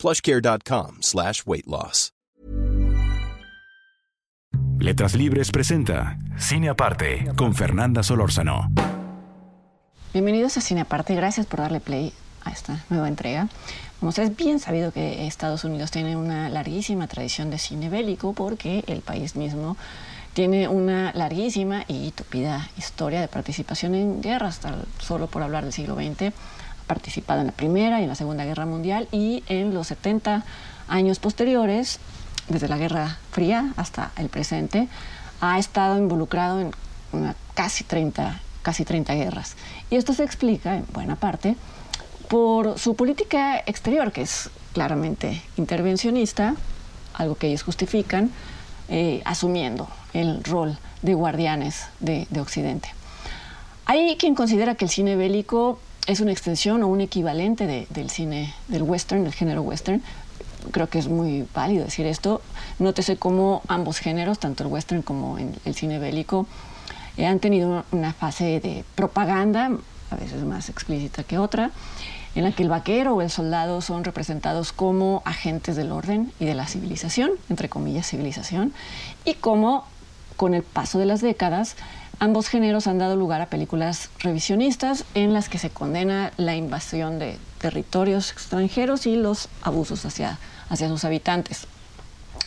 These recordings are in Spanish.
plushcare.com slash weight loss. Letras Libres presenta Cine Aparte con Fernanda Solórzano. Bienvenidos a Cine Aparte, gracias por darle play a esta nueva entrega. Como es bien sabido que Estados Unidos tiene una larguísima tradición de cine bélico porque el país mismo tiene una larguísima y tupida historia de participación en guerras, solo por hablar del siglo XX participado en la Primera y en la Segunda Guerra Mundial y en los 70 años posteriores, desde la Guerra Fría hasta el presente, ha estado involucrado en casi, 30, casi 30 guerras. Y esto se explica, en buena parte, por su política exterior, que es claramente intervencionista, algo que ellos justifican, eh, asumiendo el rol de guardianes de, de Occidente. Hay quien considera que el cine bélico es una extensión o un equivalente del cine, del western, del género western. Creo que es muy válido decir esto. Nótese cómo ambos géneros, tanto el western como el cine bélico, eh, han tenido una fase de propaganda, a veces más explícita que otra, en la que el vaquero o el soldado son representados como agentes del orden y de la civilización, entre comillas civilización, y cómo con el paso de las décadas Ambos géneros han dado lugar a películas revisionistas en las que se condena la invasión de territorios extranjeros y los abusos hacia, hacia sus habitantes.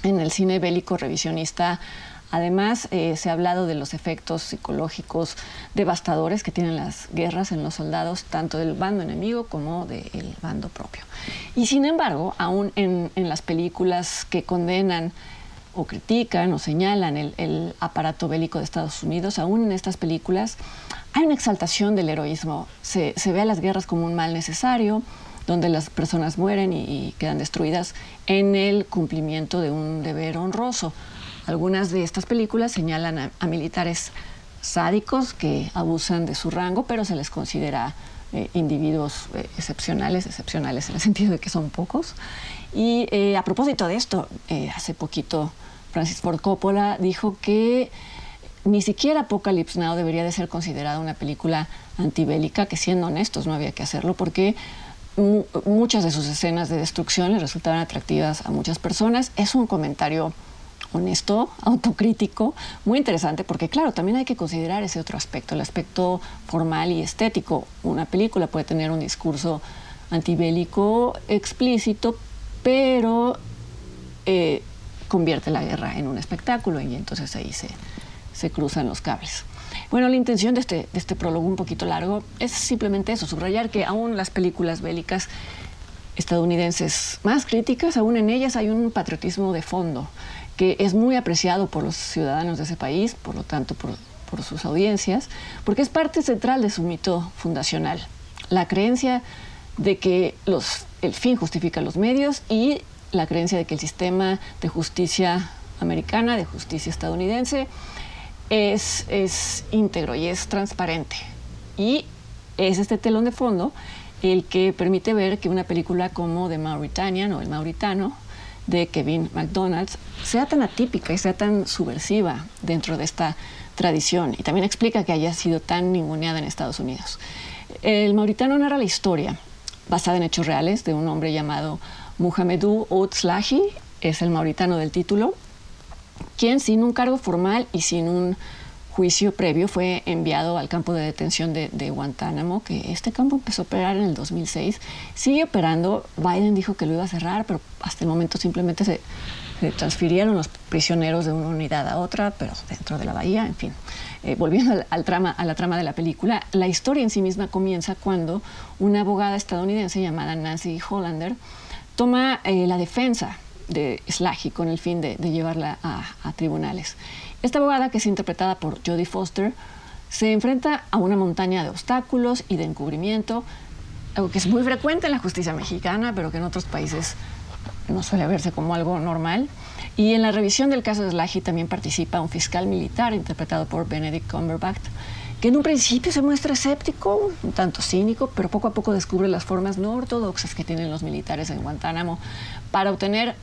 En el cine bélico revisionista Además, eh, se ha hablado de los efectos psicológicos devastadores que tienen las guerras en los soldados, tanto del bando enemigo como del bando propio. Y sin embargo, aún en, en las películas que condenan o critican o señalan el, aparato bélico de Estados Unidos, aún en estas películas, hay una exaltación del heroísmo. Se, ve a las guerras como un mal necesario, donde las personas mueren y, quedan destruidas en el cumplimiento de un deber honroso. Algunas de estas películas señalan a, militares sádicos que abusan de su rango, pero se les considera eh, individuos eh, excepcionales, excepcionales en el sentido de que son pocos. Y eh, a propósito de esto, hace poquito Francis Ford Coppola dijo que ni siquiera Apocalypse Now debería de ser considerada una película antibélica, que siendo honestos no había que hacerlo porque muchas de sus escenas de destrucción le resultaban atractivas a muchas personas. Es un comentario honesto, autocrítico, muy interesante, porque claro, también hay que considerar ese otro aspecto, el aspecto formal y estético. Una película puede tener un discurso antibélico explícito, pero eh, convierte la guerra en un espectáculo y entonces ahí se, se cruzan los cables. Bueno, la intención de este, de este prólogo un poquito largo es simplemente eso, subrayar que aún las películas bélicas estadounidenses más críticas, aún en ellas hay un patriotismo de fondo que es muy apreciado por los ciudadanos de ese país, por lo tanto por, por sus audiencias, porque es parte central de su mito fundacional, la creencia de que los, el fin justifica los medios y la creencia de que el sistema de justicia americana, de justicia estadounidense, es, es íntegro y es transparente. Y es este telón de fondo el que permite ver que una película como The Mauritanian o El Mauritano de Kevin McDonald's sea tan atípica y sea tan subversiva dentro de esta tradición. Y también explica que haya sido tan ninguneada en Estados Unidos. El Mauritano narra la historia basada en hechos reales de un hombre llamado Muhammedou Oud-Slahi es el mauritano del título, quien sin un cargo formal y sin un juicio previo fue enviado al campo de detención de, Guantánamo, que este campo empezó a operar en el 2006. Sigue operando, Biden dijo que lo iba a cerrar, pero hasta el momento simplemente se, transfirieron los prisioneros de una unidad a otra, pero dentro de la bahía, en fin. Eh, volviendo al, trama, a la trama de la película, la historia en sí misma comienza cuando una abogada estadounidense llamada Nancy Hollander toma eh, la defensa de Slagy con el fin de, llevarla a, tribunales. Esta abogada, que es interpretada por Jodie Foster, se enfrenta a una montaña de obstáculos y de encubrimiento, algo que es muy frecuente en la justicia mexicana, pero que en otros países no suele verse como algo normal. Y en la revisión del caso de Slahi también participa un fiscal militar interpretado por Benedict Cumberbatch, que en un principio se muestra escéptico, un tanto cínico, pero poco a poco descubre las formas no ortodoxas que tienen los militares en Guantánamo para obtener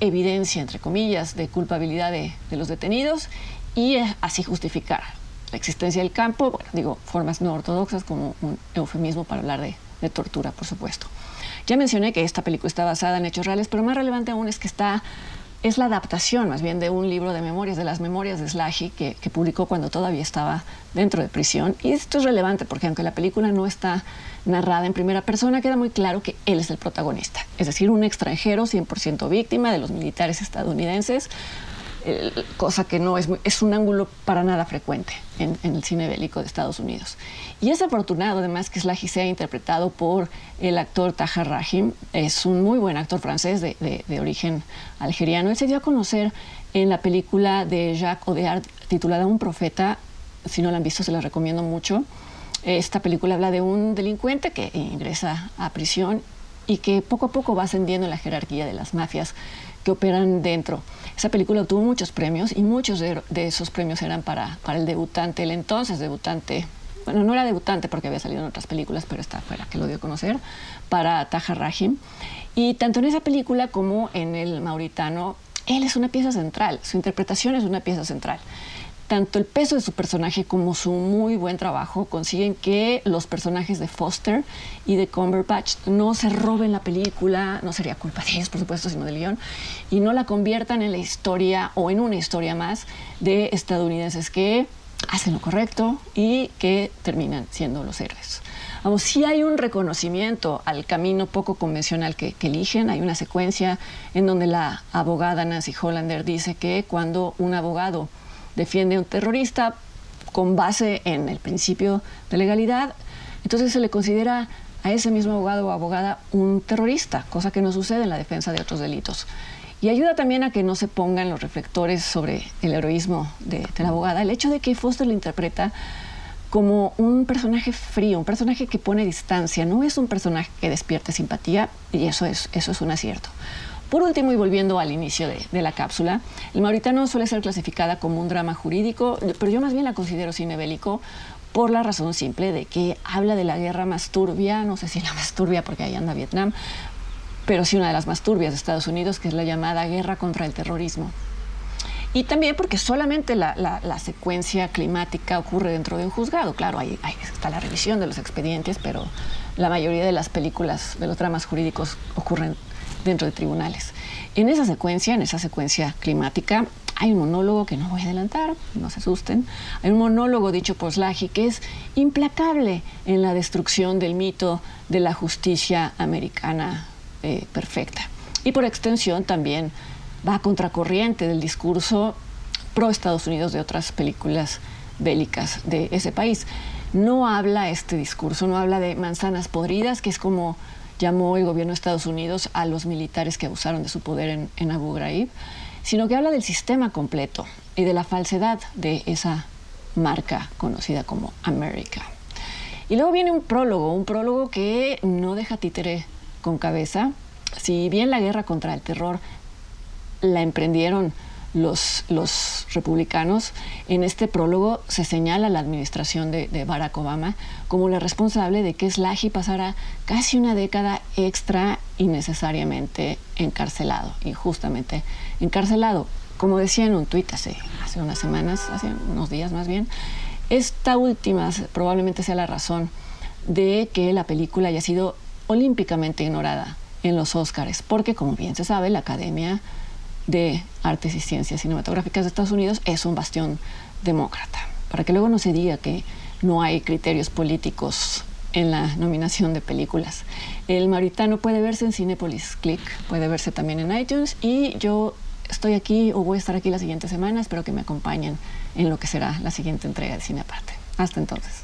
evidencia, entre comillas, de culpabilidad de, los detenidos y así justificar la existencia del campo, bueno, digo, formas no ortodoxas como un eufemismo para hablar de, de tortura, por supuesto. Ya mencioné que esta película está basada en hechos reales, pero más relevante aún es que está es la adaptación más bien de un libro de memorias, de las memorias de Slahi, que, publicó cuando todavía estaba dentro de prisión. Y esto es relevante porque aunque la película no está narrada en primera persona, queda muy claro que él es el protagonista, es decir, un extranjero 100% víctima de los militares estadounidenses, cosa que no es, un ángulo para nada frecuente en, el cine bélico de Estados Unidos. Y es afortunado además que Slahi sea interpretado por el actor Tahar Rahim, es un muy buen actor francés de, de, origen algeriano. Él se dio a conocer en la película de Jacques Audiard titulada Un profeta, si no la han visto se la recomiendo mucho. Esta película habla de un delincuente que ingresa a prisión y que poco a poco va ascendiendo en la jerarquía de las mafias que operan dentro. Esa película obtuvo muchos premios y muchos de, esos premios eran para, para el debutante, el entonces debutante bueno, no era debutante porque había salido en otras películas, pero esta fue la que lo dio a conocer, para Taja Rahim. Y tanto en esa película como en El Mauritano, él es una pieza central, su interpretación es una pieza central tanto el peso de su personaje como su muy buen trabajo consiguen que los personajes de Foster y de Cumberbatch no se roben la película, no sería culpa de ellos, por supuesto, sino del guion, y no la conviertan en la historia o en una historia más de estadounidenses que hacen lo correcto y que terminan siendo los héroes. Vamos, sí hay un reconocimiento al camino poco convencional que, que, eligen. Hay una secuencia en donde la abogada Nancy Hollander dice que cuando un abogado defiende a un terrorista con base en el principio de legalidad, entonces se le considera a ese mismo abogado o abogada un terrorista, cosa que no sucede en la defensa de otros delitos. Y ayuda también a que no se pongan los reflectores sobre el heroísmo de, la abogada, el hecho de que Foster lo interpreta como un personaje frío, un personaje que pone distancia, no es un personaje que despierte simpatía y eso es, eso es un acierto. Por último, y volviendo al inicio de, la cápsula, el Mauritano suele ser clasificada como un drama jurídico, pero yo más bien la considero cine bélico por la razón simple de que habla de la guerra más turbia, no sé si la más turbia porque ahí anda Vietnam, pero sí una de las más turbias de Estados Unidos, que es la llamada guerra contra el terrorismo. Y también porque solamente la, secuencia climática ocurre dentro de un juzgado. Claro, ahí, está la revisión de los expedientes, pero la mayoría de las películas, de los dramas jurídicos ocurren dentro de tribunales. En esa secuencia, en esa secuencia climática, hay un monólogo que no voy a adelantar, no se asusten. Hay un monólogo dicho por Slahi que es implacable en la destrucción del mito de la justicia americana eh, perfecta. Y por extensión también va a contracorriente del discurso pro Estados Unidos de otras películas bélicas de ese país. No habla este discurso, no habla de manzanas podridas, que es como llamó el gobierno de Estados Unidos a los militares que abusaron de su poder en, Abu Ghraib, sino que habla del sistema completo y de la falsedad de esa marca conocida como América. Y luego viene un prólogo, un prólogo que no deja títere con cabeza. Si bien la guerra contra el terror la emprendieron los, republicanos, en este prólogo se señala la administración de, Barack Obama como la responsable de que Slahi pasara casi una década extra innecesariamente encarcelado, injustamente encarcelado. Como decía en un tuit hace, hace unas semanas, hace unos días más bien, esta última probablemente sea la razón de que la película haya sido olímpicamente ignorada en los Oscars, porque como bien se sabe, la Academia de Artes y Ciencias Cinematográficas de Estados Unidos es un bastión demócrata, para que luego no se diga que no hay criterios políticos en la nominación de películas. El Mauritano puede verse en Cinepolis Click, puede verse también en iTunes y yo estoy aquí o voy a estar aquí la siguiente semana, espero que me acompañen en lo que será la siguiente entrega de Cine Aparte. Hasta entonces.